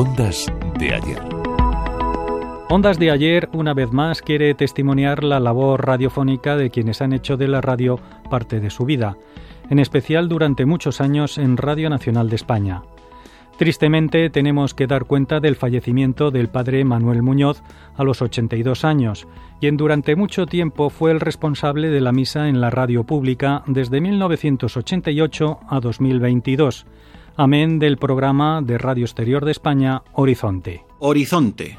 Ondas de ayer. Ondas de ayer, una vez más, quiere testimoniar la labor radiofónica de quienes han hecho de la radio parte de su vida, en especial durante muchos años en Radio Nacional de España. Tristemente tenemos que dar cuenta del fallecimiento del padre Manuel Muñoz a los 82 años, quien durante mucho tiempo fue el responsable de la misa en la radio pública desde 1988 a 2022, amén del programa de Radio Exterior de España Horizonte. Horizonte.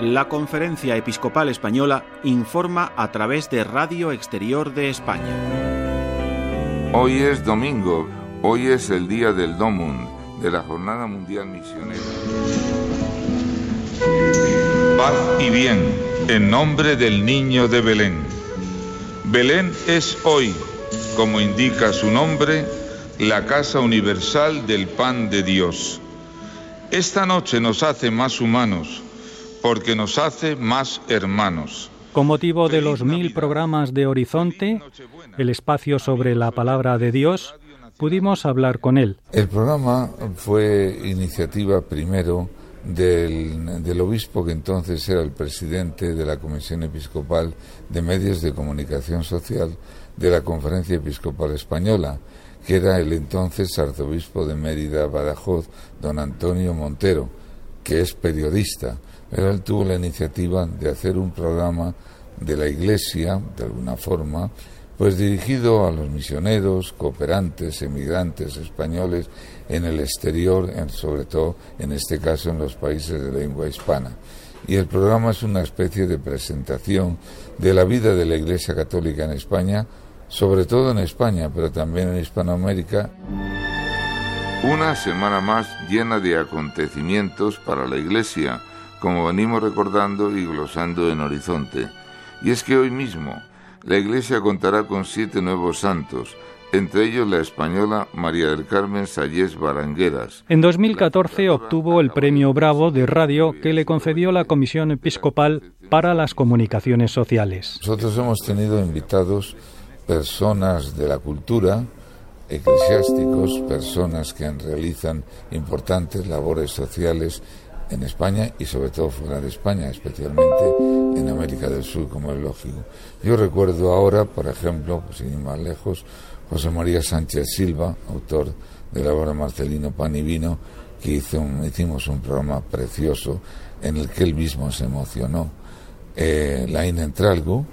La Conferencia Episcopal Española informa a través de Radio Exterior de España. Hoy es domingo, hoy es el día del Domund, de la Jornada Mundial Misionera. Paz y bien, en nombre del niño de Belén. Belén es hoy, como indica su nombre, la casa universal del pan de Dios. Esta noche nos hace más humanos porque nos hace más hermanos. Con motivo de los mil programas de Horizonte, el espacio sobre la palabra de Dios, pudimos hablar con él. El programa fue iniciativa primero del, del, obispo que entonces era el presidente de la Comisión Episcopal de Medios de Comunicación Social de la Conferencia Episcopal Española, que era el entonces arzobispo de Mérida, Badajoz, don Antonio Montero, que es periodista. Él tuvo la iniciativa de hacer un programa de la Iglesia, de alguna forma, pues dirigido a los misioneros, cooperantes, emigrantes españoles en el exterior, sobre todo en este caso en los países de lengua hispana. Y el programa es una especie de presentación de la vida de la Iglesia Católica en España, sobre todo en España, pero también en Hispanoamérica. Una semana más llena de acontecimientos para la Iglesia como venimos recordando y glosando en Horizonte. Y es que hoy mismo la Iglesia contará con siete nuevos santos, entre ellos la española María del Carmen Sayés Barangueras. En 2014 obtuvo el premio Bravo de radio que le concedió la Comisión Episcopal para las Comunicaciones Sociales. Nosotros hemos tenido invitados personas de la cultura, eclesiásticos, personas que realizan importantes labores sociales en España y sobre todo fuera de España, especialmente en América del Sur, como es lógico. Yo recuerdo ahora, por ejemplo, pues, sin ir más lejos, José María Sánchez Silva, autor de la obra Marcelino Pan y Vino, que hizo hicimos un programa precioso en el que él mismo se emocionó. Eh, Laín Entralgo,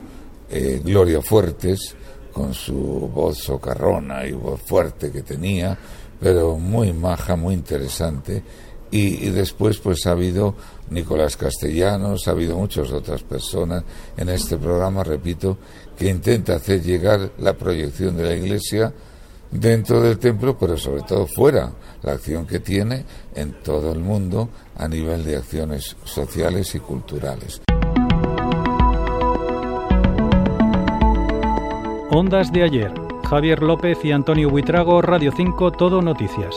eh, Gloria Fuertes, con su voz socarrona y voz fuerte que tenía, pero muy maja, muy interesante, y, después pues ha habido Nicolás Castellanos, ha habido muchas otras personas en este programa, repito, que intenta hacer llegar la proyección de la Iglesia dentro del templo, pero sobre todo fuera, la acción que tiene en todo el mundo a nivel de acciones sociales y culturales. Ondas de ayer. Javier López y Antonio Buitrago, Radio 5, Todo Noticias.